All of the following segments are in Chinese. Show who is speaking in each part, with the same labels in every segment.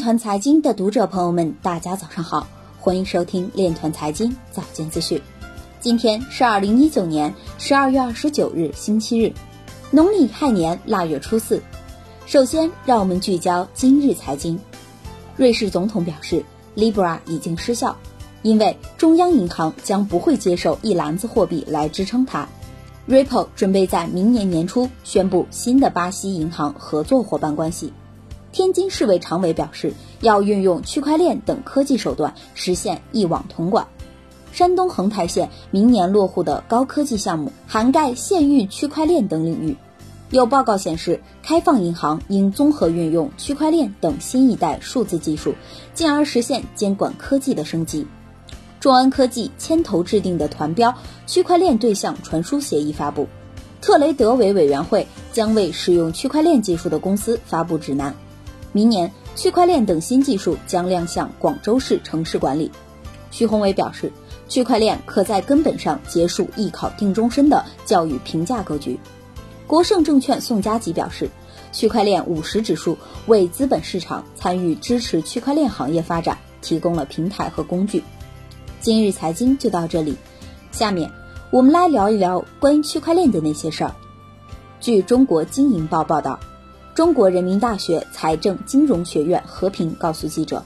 Speaker 1: 团财经的读者朋友们，大家早上好，欢迎收听链团财经早间资讯。今天是二零一九年十二月二十九日，星期日，农历亥年腊月初四。首先，让我们聚焦今日财经。瑞士总统表示，Libra 已经失效，因为中央银行将不会接受一篮子货币来支撑它。Ripple 准备在明年年初宣布新的巴西银行合作伙伴关系。天津市委常委表示，要运用区块链等科技手段实现一网统管。山东横台县明年落户的高科技项目涵盖县域区块链等领域。有报告显示，开放银行应综合运用区块链等新一代数字技术，进而实现监管科技的升级。众安科技牵头制定的团标区块链对象传输协议发布，特雷德委委员会将为使用区块链技术的公司发布指南。明年，区块链等新技术将亮相广州市城市管理。徐宏伟表示，区块链可在根本上结束艺考定终身的教育评价格局。国盛证券宋佳吉表示，区块链五十指数为资本市场参与支持区块链行业发展提供了平台和工具。今日财经就到这里，下面我们来聊一聊关于区块链的那些事儿。据中国经营报报道。中国人民大学财政金融学院和平告诉记者，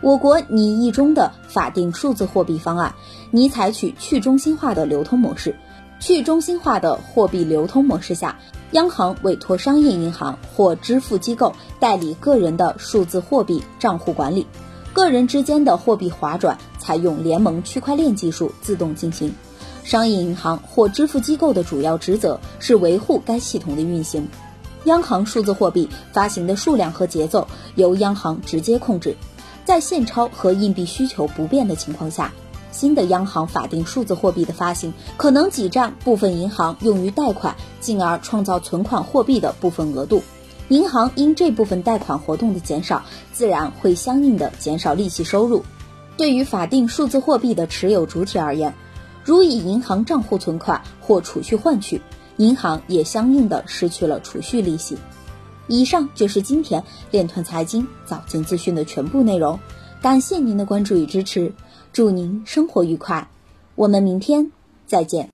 Speaker 1: 我国拟议中的法定数字货币方案拟采取去中心化的流通模式。去中心化的货币流通模式下，央行委托商业银行或支付机构代理个人的数字货币账户管理，个人之间的货币划转采用联盟区块链技术自动进行。商业银行或支付机构的主要职责是维护该系统的运行。央行数字货币发行的数量和节奏由央行直接控制，在现钞和硬币需求不变的情况下，新的央行法定数字货币的发行可能挤占部分银行用于贷款，进而创造存款货币的部分额度。银行因这部分贷款活动的减少，自然会相应的减少利息收入。对于法定数字货币的持有主体而言，如以银行账户存款或储蓄换取。银行也相应的失去了储蓄利息。以上就是今天链团财经早间资讯的全部内容，感谢您的关注与支持，祝您生活愉快，我们明天再见。